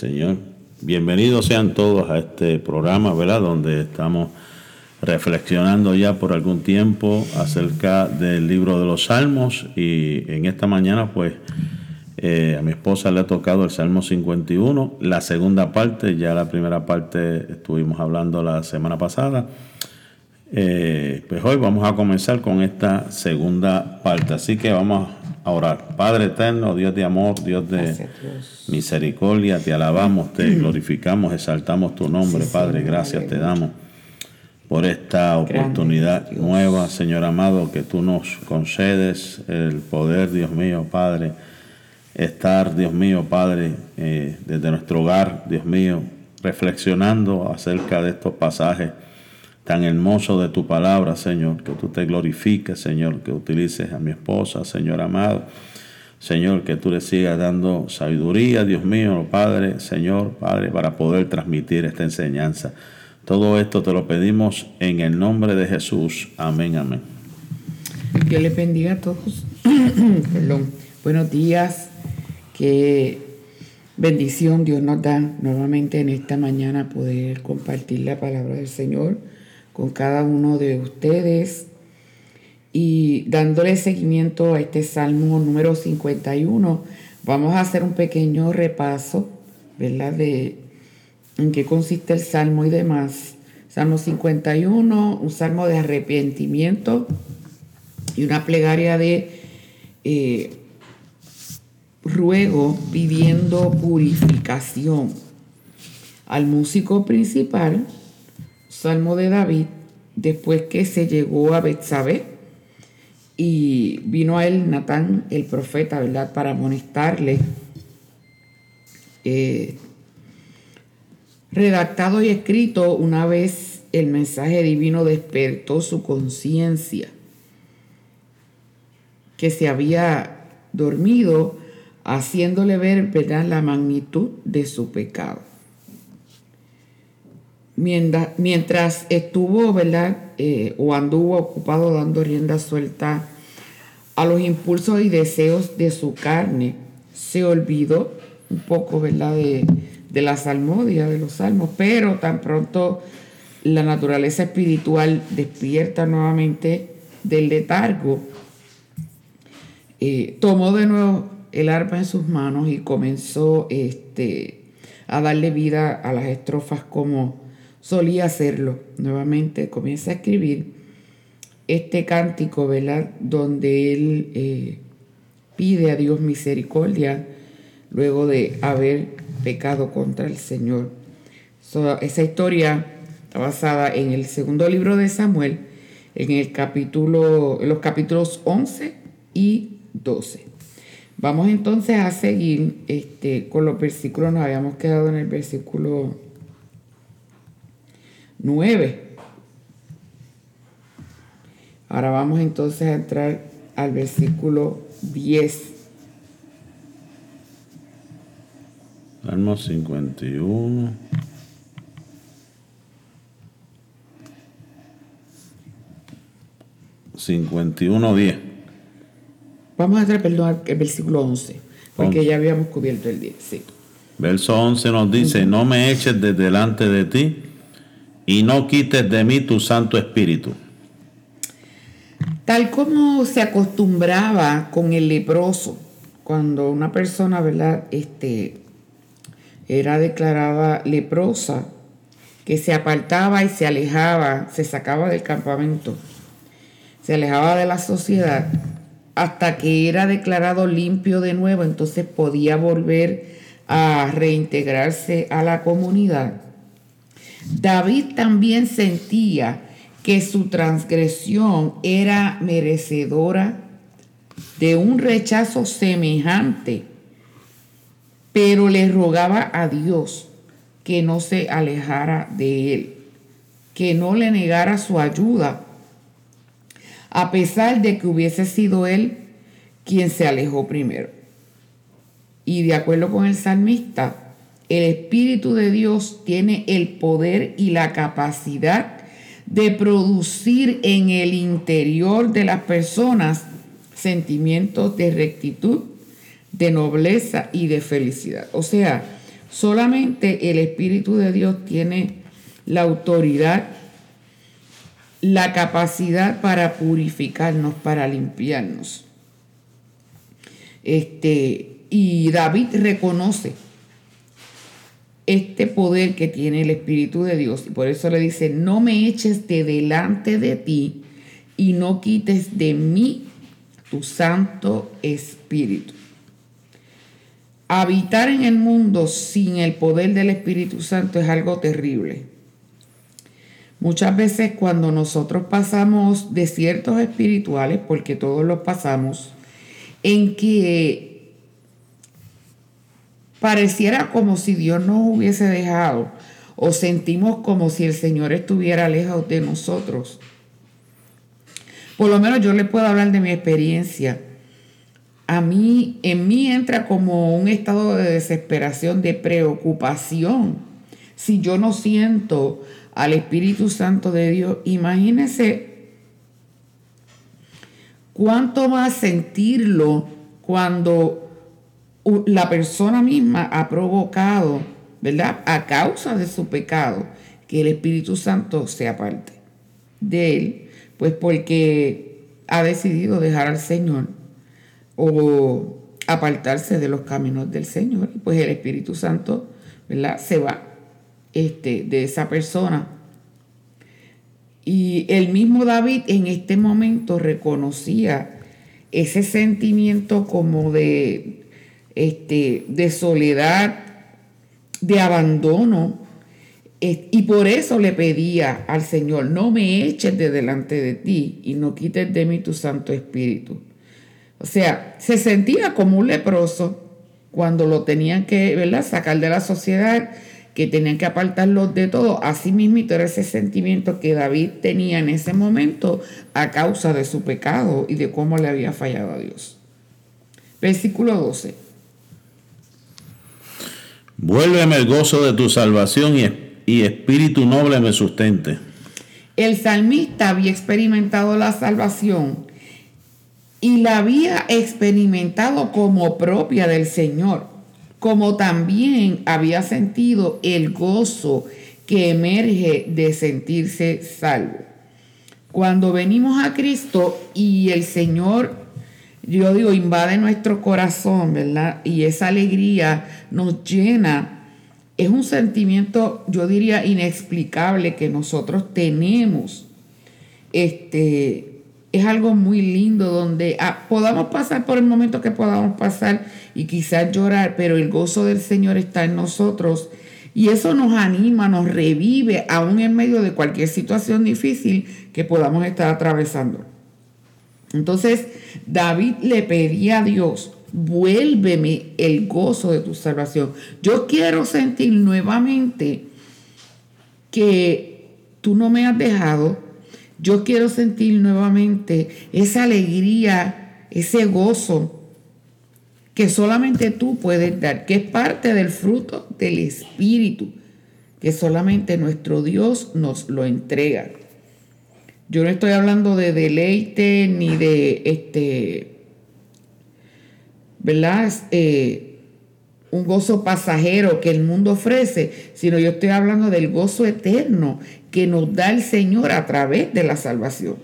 Señor, bienvenidos sean todos a este programa, ¿verdad? Donde estamos reflexionando ya por algún tiempo acerca del libro de los Salmos y en esta mañana pues eh, a mi esposa le ha tocado el Salmo 51, la segunda parte, ya la primera parte estuvimos hablando la semana pasada. Eh, pues hoy vamos a comenzar con esta segunda parte, así que vamos a orar. Padre eterno, Dios de amor, Dios de misericordia, te alabamos, te glorificamos, exaltamos tu nombre, Padre. Gracias te damos por esta oportunidad nueva, Señor amado, que tú nos concedes, el poder, Dios mío, Padre, estar, Dios mío, Padre, eh, desde nuestro hogar, Dios mío, reflexionando acerca de estos pasajes tan hermoso de tu palabra, Señor, que tú te glorifiques, Señor, que utilices a mi esposa, Señor amado. Señor, que tú le sigas dando sabiduría, Dios mío, Padre, Señor, Padre, para poder transmitir esta enseñanza. Todo esto te lo pedimos en el nombre de Jesús. Amén, amén. Dios les bendiga a todos. Perdón. Buenos días. Qué bendición Dios nos da nuevamente en esta mañana poder compartir la palabra del Señor con cada uno de ustedes y dándole seguimiento a este Salmo número 51, vamos a hacer un pequeño repaso, ¿verdad? De en qué consiste el Salmo y demás. Salmo 51, un salmo de arrepentimiento y una plegaria de eh, ruego pidiendo purificación. Al músico principal Salmo de David, después que se llegó a Betsabé y vino a él Natán, el profeta, ¿verdad?, para amonestarle. Eh, redactado y escrito una vez el mensaje divino despertó su conciencia, que se había dormido, haciéndole ver ¿verdad? la magnitud de su pecado mientras estuvo, ¿verdad? Eh, o anduvo ocupado dando rienda suelta a los impulsos y deseos de su carne, se olvidó un poco, ¿verdad? De, de la salmodia, de los salmos, pero tan pronto la naturaleza espiritual despierta nuevamente del letargo, eh, tomó de nuevo el arpa en sus manos y comenzó este, a darle vida a las estrofas como solía hacerlo. Nuevamente comienza a escribir este cántico, ¿verdad? Donde él eh, pide a Dios misericordia luego de haber pecado contra el Señor. esa historia está basada en el segundo libro de Samuel, en el capítulo, en los capítulos 11 y 12. Vamos entonces a seguir este, con los versículos, nos habíamos quedado en el versículo 9. Ahora vamos entonces a entrar al versículo 10. Salmo 51. uno 10. Vamos a entrar, perdón, el versículo 11, porque ya habíamos cubierto el 10. Sí. Verso 11 nos dice, no me eches de delante de ti y no quites de mí tu Santo Espíritu. Tal como se acostumbraba con el leproso, cuando una persona, ¿verdad? Este, era declarada leprosa, que se apartaba y se alejaba, se sacaba del campamento, se alejaba de la sociedad, hasta que era declarado limpio de nuevo, entonces podía volver a reintegrarse a la comunidad. David también sentía que su transgresión era merecedora de un rechazo semejante, pero le rogaba a Dios que no se alejara de él, que no le negara su ayuda, a pesar de que hubiese sido él quien se alejó primero. Y de acuerdo con el salmista, el Espíritu de Dios tiene el poder y la capacidad de producir en el interior de las personas sentimientos de rectitud, de nobleza y de felicidad. O sea, Solamente el Espíritu de Dios tiene la autoridad, la capacidad para purificarnos, para limpiarnos. Este, y David reconoce este poder que tiene el Espíritu de Dios. Y por eso le dice, no me eches de delante de ti y no quites de mí tu Santo Espíritu. Habitar en el mundo sin el poder del Espíritu Santo es algo terrible. Muchas veces cuando nosotros pasamos desiertos espirituales, porque todos los pasamos, en que pareciera como si Dios nos hubiese dejado o sentimos como si el Señor estuviera lejos de nosotros. Por lo menos yo le puedo hablar de mi experiencia. A mí, en mí entra como un estado de desesperación, de preocupación. Si yo no siento al Espíritu Santo de Dios, imagínese cuánto más sentirlo cuando la persona misma ha provocado, ¿verdad? A causa de su pecado, que el Espíritu Santo se aparte de él, pues porque ha decidido dejar al Señor o apartarse de los caminos del Señor, pues el Espíritu Santo, ¿verdad? Se va este, de esa persona. Y el mismo David en este momento reconocía ese sentimiento como de, este, de soledad, de abandono. Y por eso le pedía al Señor, no me eches de delante de ti y no quites de mí tu Santo Espíritu. O sea, se sentía como un leproso cuando lo tenían que ¿verdad? sacar de la sociedad que tenían que apartarlos de todo. Así mismo era ese sentimiento que David tenía en ese momento a causa de su pecado y de cómo le había fallado a Dios. Versículo 12. Vuélveme el gozo de tu salvación y, y espíritu noble me sustente. El salmista había experimentado la salvación y la había experimentado como propia del Señor como también había sentido el gozo que emerge de sentirse salvo. Cuando venimos a Cristo y el Señor, yo digo, invade nuestro corazón, ¿verdad? Y esa alegría nos llena. Es un sentimiento, yo diría, inexplicable que nosotros tenemos. Este, es algo muy lindo donde ah, podamos pasar por el momento que podamos pasar y quizás llorar, pero el gozo del Señor está en nosotros y eso nos anima, nos revive aún en medio de cualquier situación difícil que podamos estar atravesando. Entonces David le pedía a Dios, vuélveme el gozo de tu salvación. Yo quiero sentir nuevamente que tú no me has dejado, yo quiero sentir nuevamente esa alegría, ese gozo que solamente tú puedes dar, que es parte del fruto del Espíritu, que solamente nuestro Dios nos lo entrega. Yo no estoy hablando de deleite ni de este, ¿verdad? Eh, un gozo pasajero que el mundo ofrece, sino yo estoy hablando del gozo eterno que nos da el Señor a través de la salvación.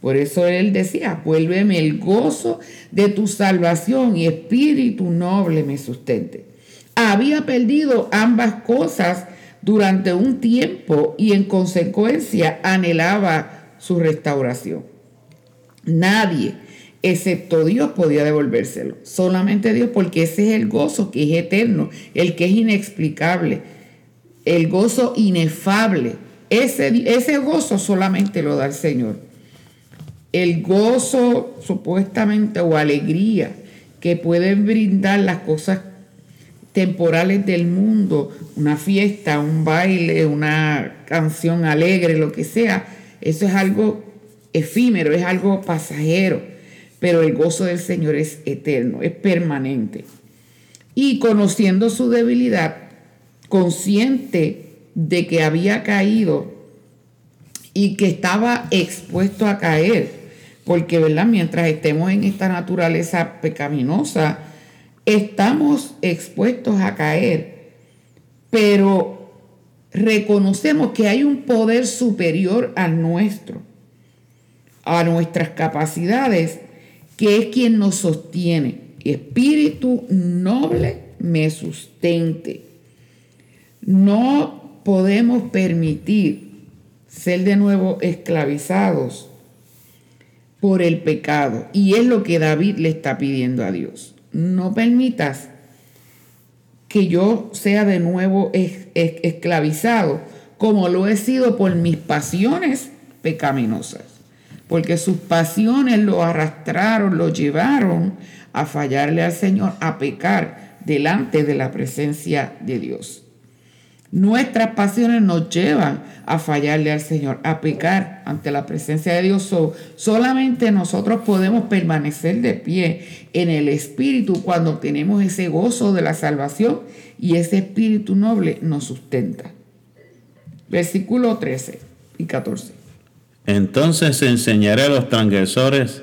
Por eso Él decía, vuélveme el gozo de tu salvación y espíritu noble me sustente. Había perdido ambas cosas durante un tiempo y en consecuencia anhelaba su restauración. Nadie excepto Dios podía devolvérselo. Solamente Dios, porque ese es el gozo que es eterno, el que es inexplicable, el gozo inefable. Ese, ese gozo solamente lo da el Señor. El gozo supuestamente o alegría que pueden brindar las cosas temporales del mundo, una fiesta, un baile, una canción alegre, lo que sea, eso es algo efímero, es algo pasajero pero el gozo del Señor es eterno, es permanente. Y conociendo su debilidad, consciente de que había caído y que estaba expuesto a caer, porque ¿verdad? mientras estemos en esta naturaleza pecaminosa, estamos expuestos a caer. pero reconocemos que hay un poder superior al nuestro, a nuestras capacidades, que es quien nos sostiene. Espíritu noble me sustente. No podemos permitir ser de nuevo esclavizados por el pecado. Y es lo que David le está pidiendo a Dios. No permitas que yo sea de nuevo esclavizado como lo he sido por mis pasiones pecaminosas. Porque sus pasiones lo arrastraron, lo llevaron a fallarle al Señor, a pecar delante de la presencia de Dios. Nuestras pasiones nos llevan a fallarle al Señor, a pecar ante la presencia de Dios. solamente nosotros podemos permanecer de pie en el Espíritu cuando tenemos ese gozo de la salvación y ese Espíritu noble nos sustenta. Versículo 13 y 14. Entonces enseñaré a los transgresores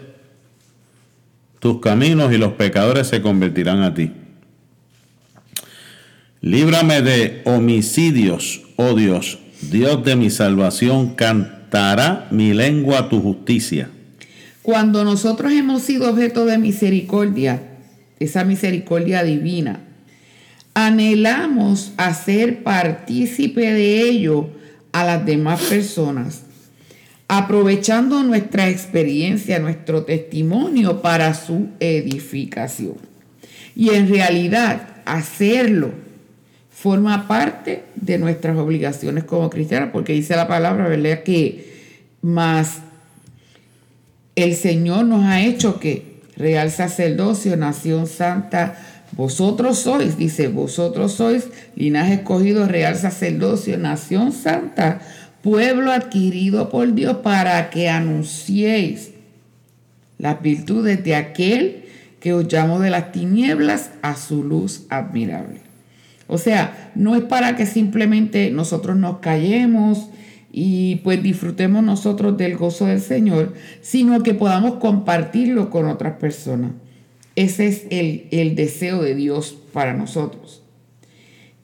tus caminos y los pecadores se convertirán a ti. Líbrame de homicidios, oh Dios, Dios de mi salvación, cantará mi lengua tu justicia. Cuando nosotros hemos sido objeto de misericordia, esa misericordia divina, anhelamos hacer partícipe de ello a las demás personas, aprovechando nuestra experiencia, nuestro testimonio para su edificación. Y en realidad, hacerlo forma parte de nuestras obligaciones como cristianos, porque dice la palabra, ¿verdad? Que más el Señor nos ha hecho que real sacerdocio, nación santa, vosotros sois, dice, vosotros sois linaje escogido, real sacerdocio, nación santa, pueblo adquirido por Dios para que anunciéis las virtudes de aquel que os llamó de las tinieblas a su luz admirable. O sea, no es para que simplemente nosotros nos callemos y pues disfrutemos nosotros del gozo del Señor, sino que podamos compartirlo con otras personas. Ese es el, el deseo de Dios para nosotros.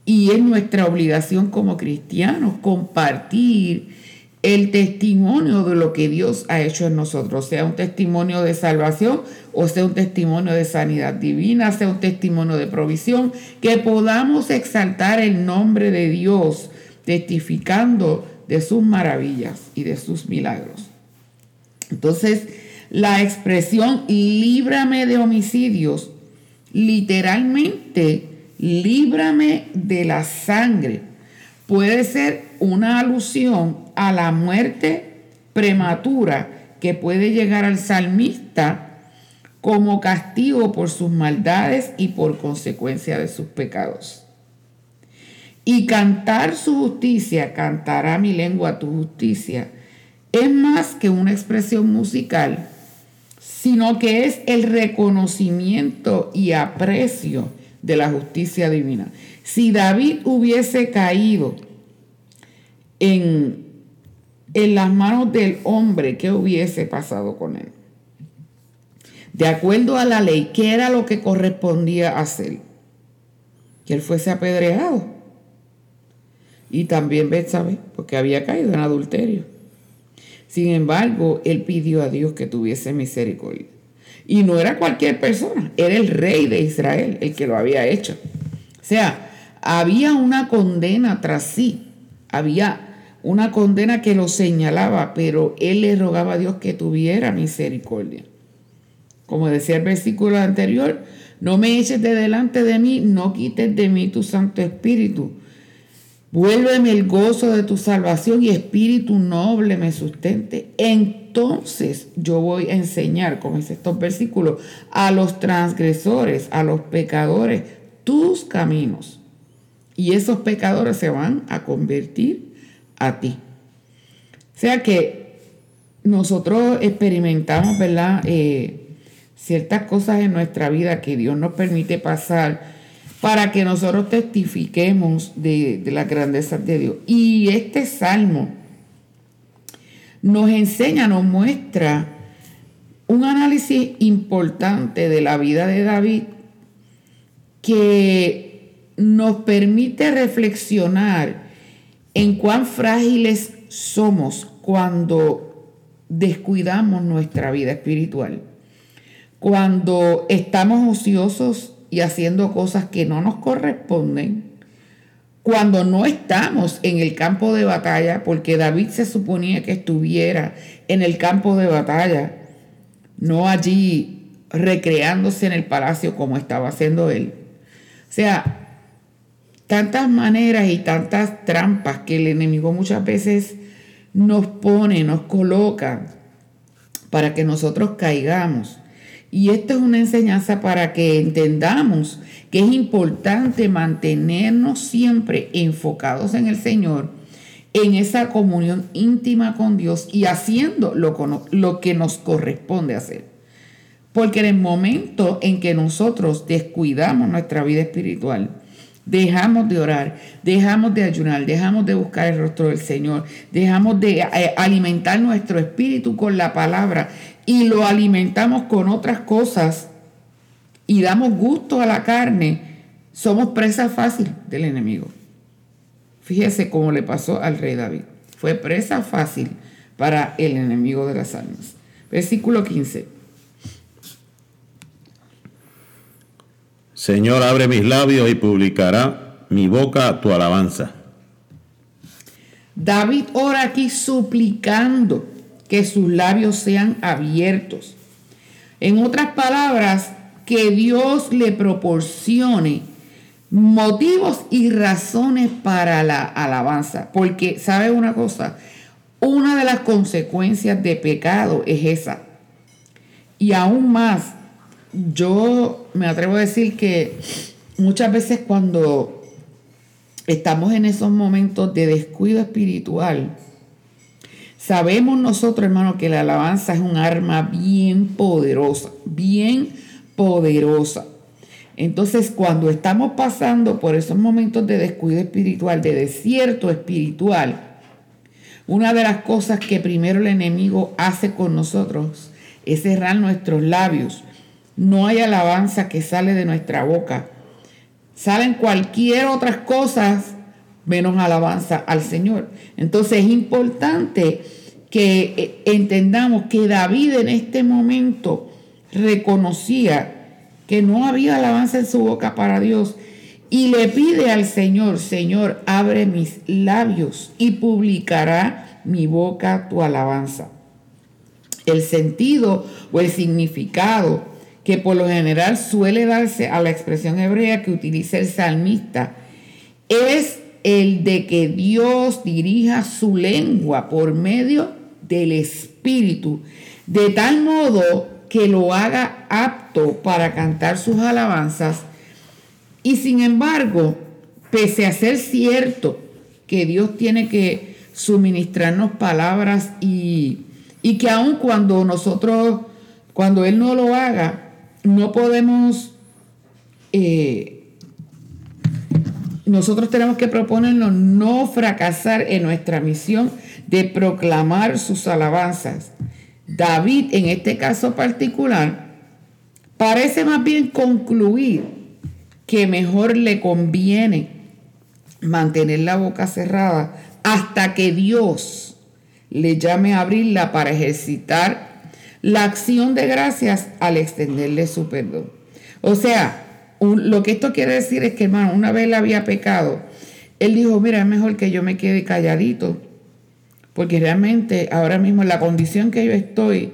Y es nuestra obligación como cristianos compartir el testimonio de lo que Dios ha hecho en nosotros, sea un testimonio de salvación o sea un testimonio de sanidad divina, sea un testimonio de provisión, que podamos exaltar el nombre de Dios testificando de sus maravillas y de sus milagros. Entonces, la expresión líbrame de homicidios, literalmente, líbrame de la sangre, puede ser una alusión a la muerte prematura que puede llegar al salmista como castigo por sus maldades y por consecuencia de sus pecados. Y cantar su justicia, cantará mi lengua tu justicia, es más que una expresión musical, sino que es el reconocimiento y aprecio de la justicia divina. Si David hubiese caído en en las manos del hombre, ¿qué hubiese pasado con él? De acuerdo a la ley, ¿qué era lo que correspondía hacer? Que él fuese apedreado. Y también Betsabé, porque había caído en adulterio. Sin embargo, él pidió a Dios que tuviese misericordia. Y no era cualquier persona, era el rey de Israel el que lo había hecho. O sea, había una condena tras sí, había una condena que lo señalaba, pero él le rogaba a Dios que tuviera misericordia. Como decía el versículo anterior, no me eches de delante de mí, no quites de mí tu Santo Espíritu. Vuélveme el gozo de tu salvación y espíritu noble me sustente. Entonces yo voy a enseñar, como dice estos versículos, a los transgresores, a los pecadores, tus caminos. Y esos pecadores se van a convertir a ti. O sea que nosotros experimentamos, ¿verdad? Eh, ciertas cosas en nuestra vida que Dios nos permite pasar para que nosotros testifiquemos de, de la grandeza de Dios. Y este salmo nos enseña, nos muestra un análisis importante de la vida de David que nos permite reflexionar en cuán frágiles somos cuando descuidamos nuestra vida espiritual, cuando estamos ociosos y haciendo cosas que no nos corresponden, cuando no estamos en el campo de batalla, porque David se suponía que estuviera en el campo de batalla, no allí recreándose en el palacio como estaba haciendo él. O sea, tantas maneras y tantas trampas que el enemigo muchas veces nos pone, nos coloca para que nosotros caigamos. Y esto es una enseñanza para que entendamos que es importante mantenernos siempre enfocados en el Señor, en esa comunión íntima con Dios y haciendo lo, lo que nos corresponde hacer. Porque en el momento en que nosotros descuidamos nuestra vida espiritual, Dejamos de orar, dejamos de ayunar, dejamos de buscar el rostro del Señor, dejamos de eh, alimentar nuestro espíritu con la palabra y lo alimentamos con otras cosas y damos gusto a la carne, somos presa fácil del enemigo. Fíjese cómo le pasó al rey David. Fue presa fácil para el enemigo de las almas. Versículo 15. Señor, abre mis labios y publicará mi boca tu alabanza. David ora aquí suplicando que sus labios sean abiertos. En otras palabras, que Dios le proporcione motivos y razones para la alabanza. Porque, ¿sabe una cosa? Una de las consecuencias de pecado es esa. Y aún más, yo me atrevo a decir que muchas veces cuando estamos en esos momentos de descuido espiritual, sabemos nosotros, hermano, que la alabanza es un arma bien poderosa, bien poderosa. Entonces, cuando estamos pasando por esos momentos de descuido espiritual, de desierto espiritual, una de las cosas que primero el enemigo hace con nosotros es cerrar nuestros labios no hay alabanza que sale de nuestra boca. Salen cualquier otras cosas menos alabanza al Señor. Entonces es importante que eh, entendamos que David en este momento reconocía que no había alabanza en su boca para Dios y le pide al Señor, Señor, abre mis labios y publicará mi boca tu alabanza. El sentido o el significado que por lo general suele darse a la expresión hebrea que utiliza el salmista, es el de que Dios dirija su lengua por medio del Espíritu, de tal modo que lo haga apto para cantar sus alabanzas. Y sin embargo, pese a ser cierto que Dios tiene que suministrarnos palabras y, y que aun cuando nosotros, cuando Él no lo haga, no podemos, eh, nosotros tenemos que proponernos no fracasar en nuestra misión de proclamar sus alabanzas. David, en este caso particular, parece más bien concluir que mejor le conviene mantener la boca cerrada hasta que Dios le llame a abrirla para ejercitar la acción de gracias al extenderle su perdón. O sea, lo que esto quiere decir es que, hermano, una vez él había pecado, él dijo, mira, es mejor que yo me quede calladito, porque realmente ahora mismo en la condición que yo estoy,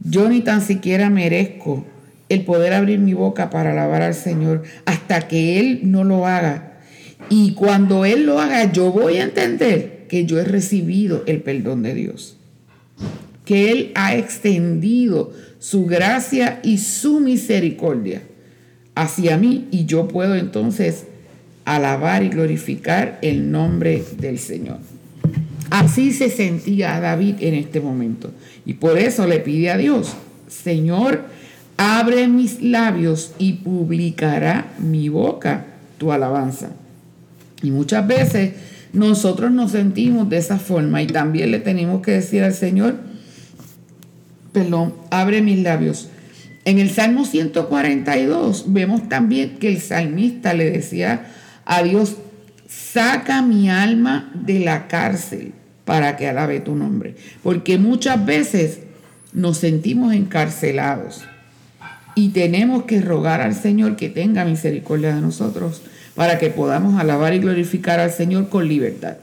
yo ni tan siquiera merezco el poder abrir mi boca para alabar al Señor hasta que Él no lo haga. Y cuando Él lo haga, yo voy a entender que yo he recibido el perdón de Dios que Él ha extendido su gracia y su misericordia hacia mí y yo puedo entonces alabar y glorificar el nombre del Señor. Así se sentía David en este momento y por eso le pide a Dios, Señor, abre mis labios y publicará mi boca tu alabanza. Y muchas veces nosotros nos sentimos de esa forma y también le tenemos que decir al Señor, perdón, abre mis labios. En el Salmo 142 vemos también que el salmista le decía a Dios, saca mi alma de la cárcel para que alabe tu nombre. Porque muchas veces nos sentimos encarcelados y tenemos que rogar al Señor que tenga misericordia de nosotros para que podamos alabar y glorificar al Señor con libertad.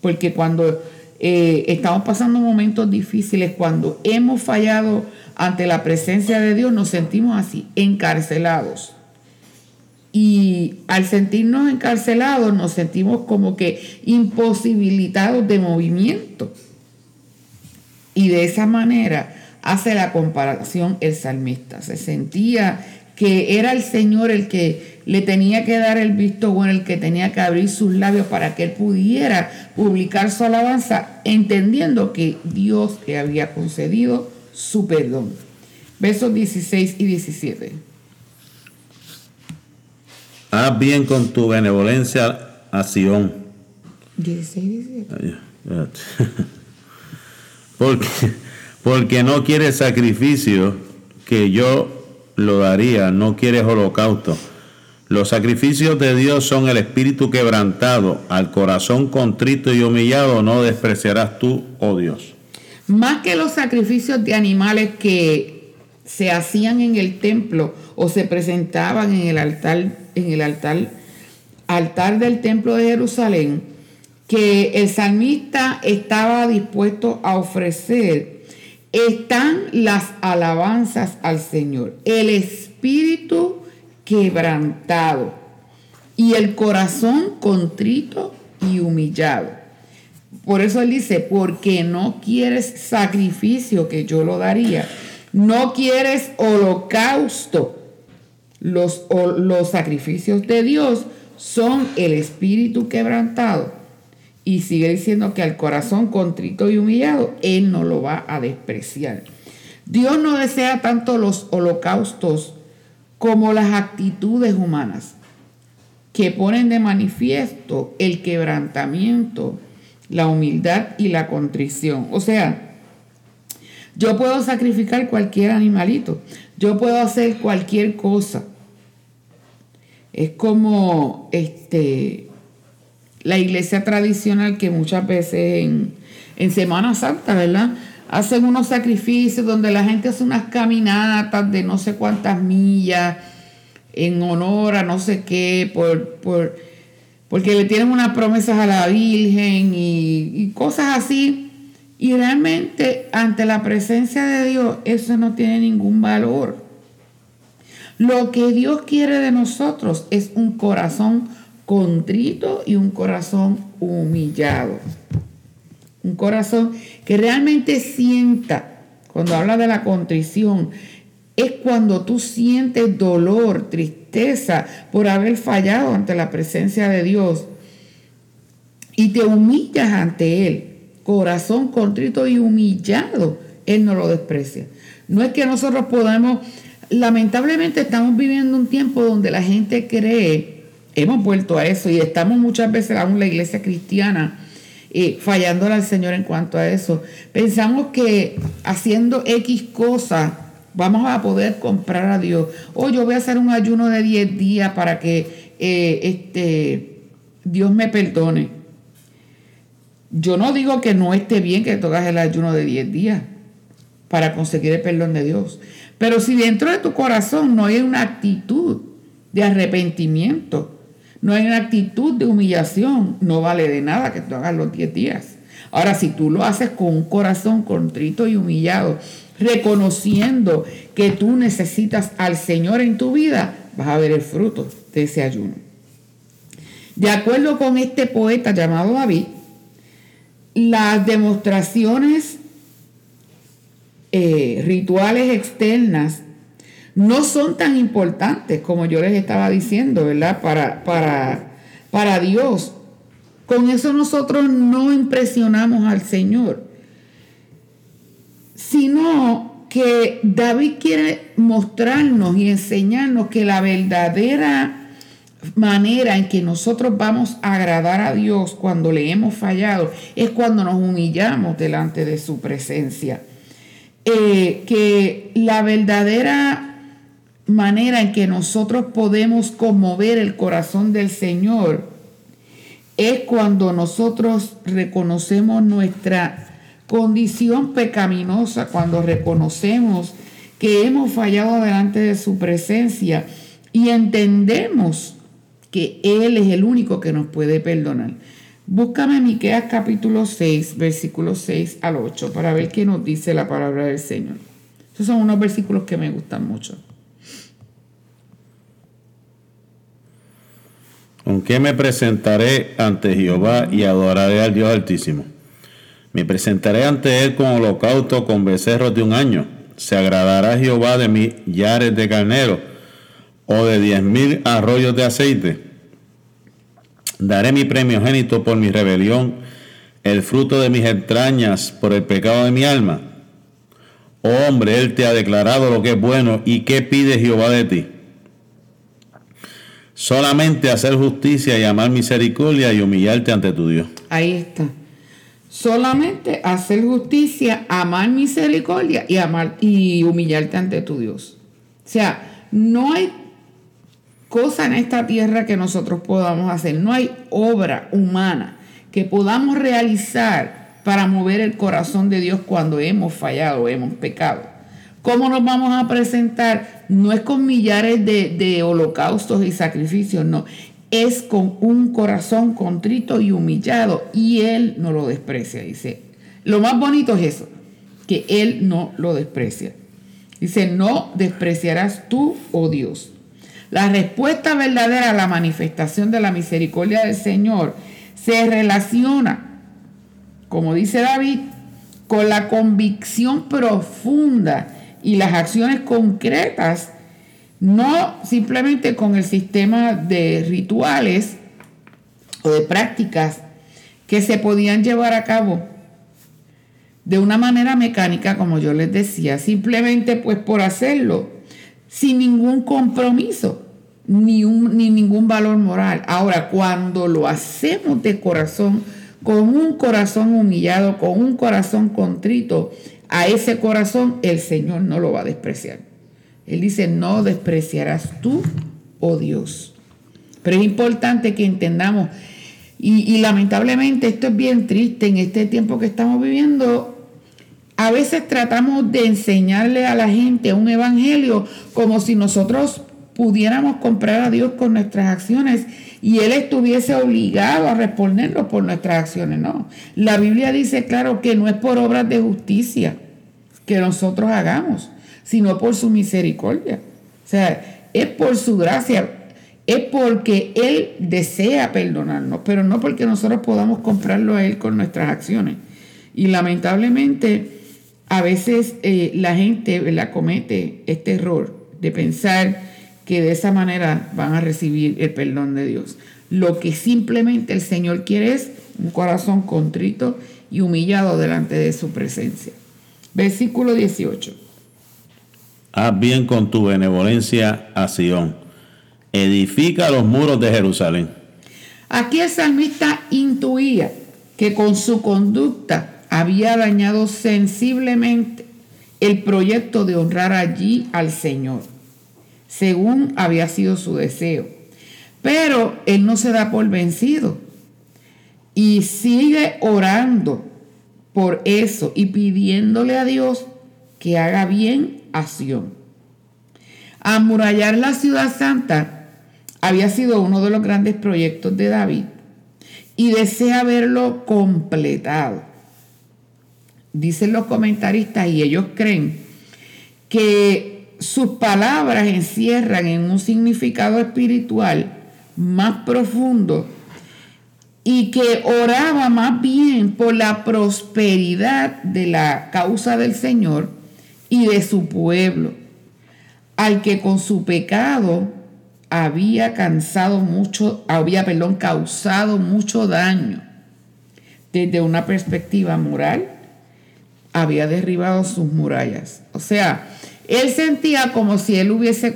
Porque cuando eh, estamos pasando momentos difíciles, cuando hemos fallado ante la presencia de Dios, nos sentimos así, encarcelados. Y al sentirnos encarcelados, nos sentimos como que imposibilitados de movimiento. Y de esa manera hace la comparación el salmista. Se sentía que era el Señor el que le tenía que dar el visto bueno, el que tenía que abrir sus labios para que él pudiera publicar su alabanza, entendiendo que Dios le había concedido su perdón. Versos 16 y 17. Haz bien con tu benevolencia a Sión. 16 y 17. porque, porque no quiere sacrificio que yo lo daría, no quieres holocausto. Los sacrificios de Dios son el espíritu quebrantado, al corazón contrito y humillado no despreciarás tú, oh Dios. Más que los sacrificios de animales que se hacían en el templo o se presentaban en el altar, en el altar, altar del templo de Jerusalén, que el salmista estaba dispuesto a ofrecer están las alabanzas al Señor, el espíritu quebrantado y el corazón contrito y humillado. Por eso él dice, porque no quieres sacrificio que yo lo daría, no quieres holocausto. Los, los sacrificios de Dios son el espíritu quebrantado y sigue diciendo que al corazón contrito y humillado, Él no lo va a despreciar. Dios no desea tanto los holocaustos como las actitudes humanas que ponen de manifiesto el quebrantamiento, la humildad y la contrición. O sea, yo puedo sacrificar cualquier animalito, yo puedo hacer cualquier cosa. Es como este la iglesia tradicional que muchas veces en, Semana Santa, ¿verdad? Hacen unos sacrificios donde la gente hace unas caminatas de no sé cuántas millas en honor a no sé qué, por, por, porque le tienen unas promesas a la Virgen y, y cosas así. Y realmente ante la presencia de Dios eso no tiene ningún valor. Lo que Dios quiere de nosotros es un corazón contrito y un corazón humillado. Un corazón que realmente sienta, cuando habla de la contrición, es cuando tú sientes dolor, tristeza por haber fallado ante la presencia de Dios y te humillas ante Él. Corazón contrito y humillado, Él no lo desprecia. No es que nosotros podamos, lamentablemente estamos viviendo un tiempo donde la gente cree hemos vuelto a eso y estamos muchas veces aún la iglesia cristiana eh, fallándole al Señor en cuanto a eso. Pensamos que haciendo X cosas vamos a poder comprar a Dios. O oh, yo voy a hacer un ayuno de 10 días para que eh, este, Dios me perdone. Yo no digo que no esté bien que toques el ayuno de 10 días para conseguir el perdón de Dios. Pero si dentro de tu corazón no hay una actitud de arrepentimiento, no hay una actitud de humillación, no vale de nada que tú hagas los 10 días. Ahora, si tú lo haces con un corazón contrito y humillado, reconociendo que tú necesitas al Señor en tu vida, vas a ver el fruto de ese ayuno. De acuerdo con este poeta llamado David, las demostraciones eh, rituales externas no son tan importantes como yo les estaba diciendo, ¿verdad? Para, para, para Dios. Con eso nosotros no impresionamos al Señor, sino que David quiere mostrarnos y enseñarnos que la verdadera manera en que nosotros vamos a agradar a Dios cuando le hemos fallado es cuando nos humillamos delante de su presencia. Eh, que la verdadera manera en que nosotros podemos conmover el corazón del Señor es cuando nosotros reconocemos nuestra condición pecaminosa, cuando reconocemos que hemos fallado delante de su presencia y entendemos que Él es el único que nos puede perdonar. Búscame Miqueas capítulo 6, versículos 6 al 8, para ver qué nos dice la palabra del Señor. Esos son unos versículos que me gustan mucho. ¿Con qué me presentaré ante Jehová y adoraré al Dios Altísimo? Me presentaré ante Él con holocausto, con becerros de un año. ¿Se agradará Jehová de millares de carneros o de diez mil arroyos de aceite? Daré mi premiogénito por mi rebelión, el fruto de mis entrañas por el pecado de mi alma. Oh hombre, Él te ha declarado lo que es bueno y qué pide Jehová de ti. Solamente hacer justicia y amar misericordia y humillarte ante tu Dios. Ahí está. Solamente hacer justicia, amar misericordia y amar y humillarte ante tu Dios. O sea, no hay cosa en esta tierra que nosotros podamos hacer. No hay obra humana que podamos realizar para mover el corazón de Dios cuando hemos fallado, hemos pecado. ¿Cómo nos vamos a presentar? No es con millares de, de holocaustos y sacrificios, no. Es con un corazón contrito y humillado y Él no lo desprecia, dice. Lo más bonito es eso, que Él no lo desprecia. Dice, no despreciarás tú, oh Dios. La respuesta verdadera a la manifestación de la misericordia del Señor se relaciona, como dice David, con la convicción profunda y las acciones concretas, no simplemente con el sistema de rituales o de prácticas que se podían llevar a cabo de una manera mecánica, como yo les decía, simplemente pues por hacerlo sin ningún compromiso ni, un, ni ningún valor moral. Ahora, cuando lo hacemos de corazón, con un corazón humillado, con un corazón contrito, a ese corazón el Señor no lo va a despreciar. Él dice, no despreciarás tú, oh Dios. Pero es importante que entendamos, y, y lamentablemente esto es bien triste en este tiempo que estamos viviendo, a veces tratamos de enseñarle a la gente un evangelio como si nosotros pudiéramos comprar a Dios con nuestras acciones y Él estuviese obligado a respondernos por nuestras acciones. No, la Biblia dice claro que no es por obras de justicia que nosotros hagamos, sino por su misericordia. O sea, es por su gracia, es porque Él desea perdonarnos, pero no porque nosotros podamos comprarlo a Él con nuestras acciones. Y lamentablemente a veces eh, la gente la comete este error de pensar que de esa manera van a recibir el perdón de Dios. Lo que simplemente el Señor quiere es un corazón contrito y humillado delante de su presencia. Versículo 18. Haz bien con tu benevolencia a Sión. Edifica los muros de Jerusalén. Aquí el salmista intuía que con su conducta había dañado sensiblemente el proyecto de honrar allí al Señor, según había sido su deseo. Pero él no se da por vencido y sigue orando por eso y pidiéndole a Dios que haga bien a Sion. Amurallar la ciudad santa había sido uno de los grandes proyectos de David y desea verlo completado dicen los comentaristas y ellos creen que sus palabras encierran en un significado espiritual más profundo y que oraba más bien por la prosperidad de la causa del Señor y de su pueblo, al que con su pecado había cansado mucho, había, perdón, causado mucho daño desde una perspectiva moral, había derribado sus murallas. O sea, él sentía como si él hubiese,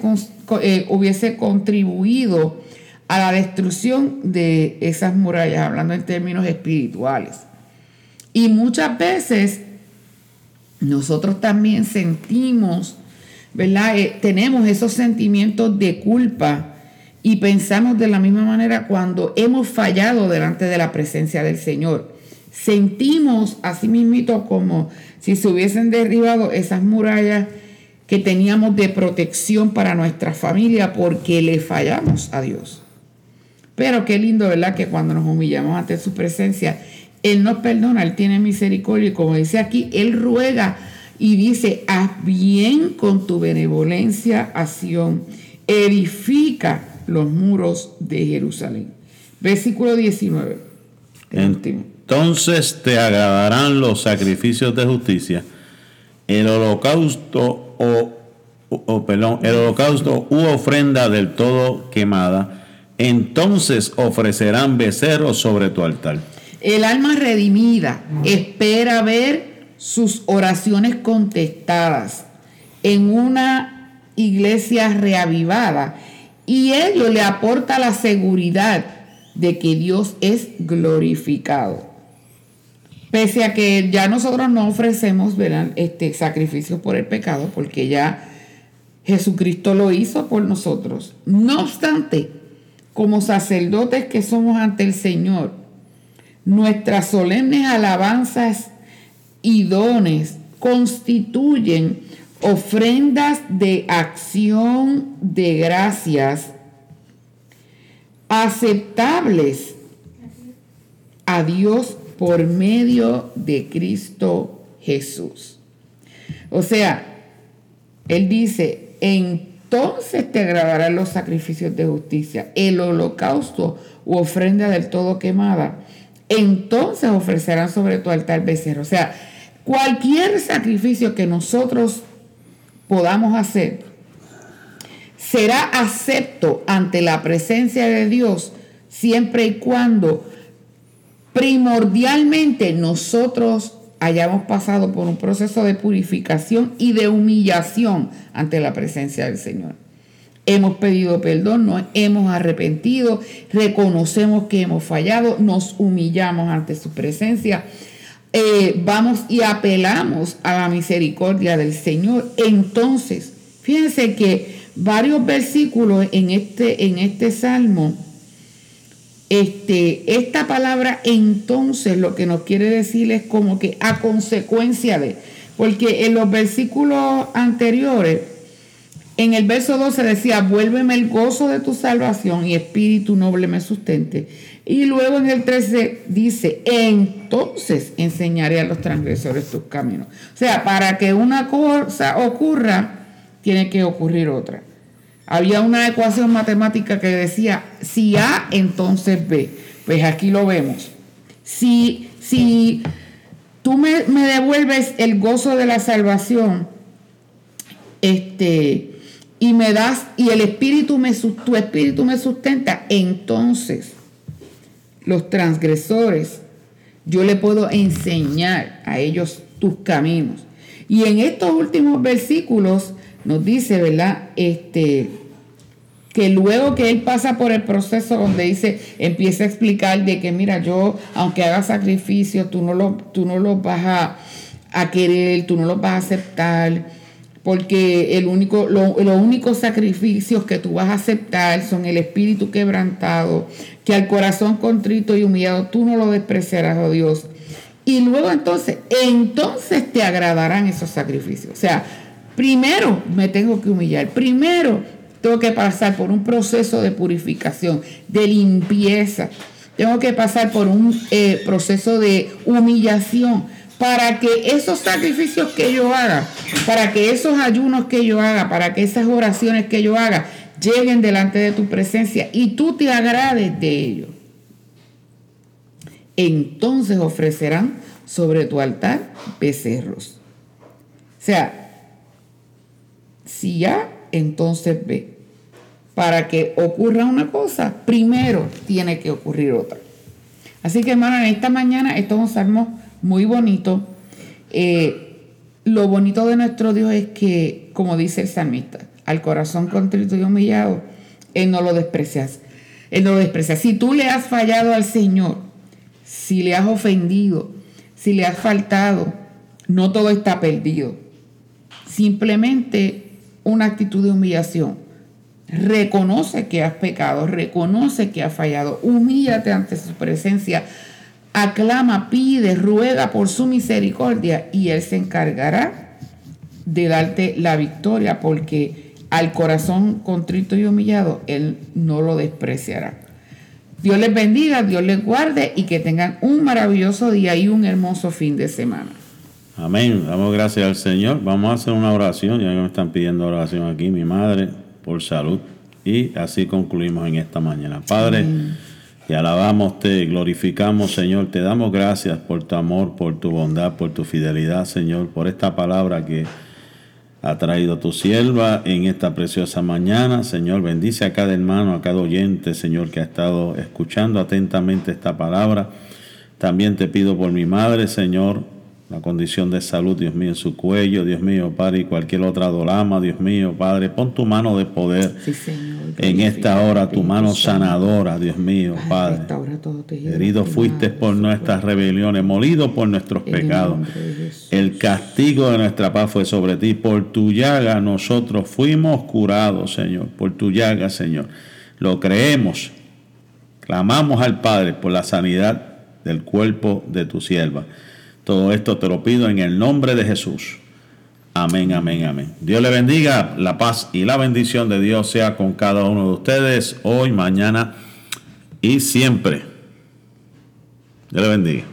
eh, hubiese contribuido a la destrucción de esas murallas, hablando en términos espirituales. Y muchas veces nosotros también sentimos ¿verdad? Eh, tenemos esos sentimientos de culpa y pensamos de la misma manera cuando hemos fallado delante de la presencia del Señor. Sentimos así mismito como si se hubiesen derribado esas murallas que teníamos de protección para nuestra familia porque le fallamos a Dios. Pero qué lindo, ¿verdad? Que cuando nos humillamos ante su presencia, Él nos perdona, Él tiene misericordia y como dice aquí, Él ruega y dice, haz bien con tu benevolencia a edifica los muros de Jerusalén. Versículo 19. Entonces te agradarán los sacrificios de justicia, el holocausto o, perdón, el holocausto u ofrenda del todo quemada, entonces ofrecerán becerros sobre tu altar. El alma redimida espera ver sus oraciones contestadas en una iglesia reavivada y ello le aporta la seguridad de que Dios es glorificado. Pese a que ya nosotros no ofrecemos este sacrificio por el pecado, porque ya Jesucristo lo hizo por nosotros. No obstante, como sacerdotes que somos ante el Señor, nuestras solemnes alabanzas y dones constituyen ofrendas de acción de gracias aceptables a Dios por medio de Cristo Jesús. O sea, Él dice, entonces te agradarán los sacrificios de justicia, el holocausto u ofrenda del todo quemada. Entonces ofrecerán sobre tu altar becerro. O sea, cualquier sacrificio que nosotros podamos hacer será acepto ante la presencia de Dios siempre y cuando primordialmente nosotros hayamos pasado por un proceso de purificación y de humillación ante la presencia del Señor. Hemos pedido perdón, nos hemos arrepentido, reconocemos que hemos fallado, nos humillamos ante su presencia eh, vamos y apelamos a la misericordia del Señor. Entonces, fíjense que varios versículos en este, en este salmo, este, esta palabra entonces lo que nos quiere decir es como que a consecuencia de, porque en los versículos anteriores, en el verso 12 decía, vuélveme el gozo de tu salvación y espíritu noble me sustente. Y luego en el 13 dice, entonces enseñaré a los transgresores tus caminos. O sea, para que una cosa ocurra, tiene que ocurrir otra. Había una ecuación matemática que decía, si A, entonces B. Pues aquí lo vemos. Si, si tú me, me devuelves el gozo de la salvación, este, y me das, y el espíritu me, tu espíritu me sustenta, entonces los transgresores, yo le puedo enseñar a ellos tus caminos. Y en estos últimos versículos nos dice, ¿verdad? Este, que luego que él pasa por el proceso donde dice, empieza a explicar de que, mira, yo, aunque haga sacrificios, tú no los tú no los vas a, a querer, tú no los vas a aceptar porque el único, los únicos sacrificios que tú vas a aceptar son el espíritu quebrantado, que al corazón contrito y humillado tú no lo despreciarás, oh Dios. Y luego entonces, entonces te agradarán esos sacrificios. O sea, primero me tengo que humillar, primero tengo que pasar por un proceso de purificación, de limpieza, tengo que pasar por un eh, proceso de humillación para que esos sacrificios que yo haga, para que esos ayunos que yo haga, para que esas oraciones que yo haga lleguen delante de tu presencia y tú te agrades de ello. Entonces ofrecerán sobre tu altar becerros. O sea, si ya, entonces ve. Para que ocurra una cosa, primero tiene que ocurrir otra. Así que hermano, en esta mañana esto es un salmo muy bonito. Eh, lo bonito de nuestro Dios es que, como dice el salmista, al corazón contrito y humillado, Él no lo desprecia. Él no lo desprecia. Si tú le has fallado al Señor, si le has ofendido, si le has faltado, no todo está perdido. Simplemente una actitud de humillación. Reconoce que has pecado, reconoce que has fallado, humíllate ante su presencia, aclama, pide, ruega por su misericordia y Él se encargará de darte la victoria porque al corazón contrito y humillado Él no lo despreciará. Dios les bendiga, Dios les guarde y que tengan un maravilloso día y un hermoso fin de semana. Amén. Damos gracias al Señor. Vamos a hacer una oración, ya me están pidiendo oración aquí, mi madre, por salud. Y así concluimos en esta mañana. Padre, te alabamos, te glorificamos, Señor. Te damos gracias por tu amor, por tu bondad, por tu fidelidad, Señor, por esta palabra que ha traído tu sierva en esta preciosa mañana. Señor, bendice a cada hermano, a cada oyente, Señor, que ha estado escuchando atentamente esta palabra. También te pido por mi madre, Señor, la condición de salud, Dios mío, en su cuello, Dios mío, Padre, y cualquier otra dolama, Dios mío, Padre, pon tu mano de poder en esta hora, tu mano sanadora, Dios mío, Padre. Herido fuiste por nuestras rebeliones, molido por nuestros pecados. El castigo de nuestra paz fue sobre ti. Por tu llaga nosotros fuimos curados, Señor. Por tu llaga, Señor. Lo creemos. Clamamos al Padre por la sanidad del cuerpo de tu sierva. Todo esto te lo pido en el nombre de Jesús. Amén, amén, amén. Dios le bendiga, la paz y la bendición de Dios sea con cada uno de ustedes hoy, mañana y siempre. Dios le bendiga.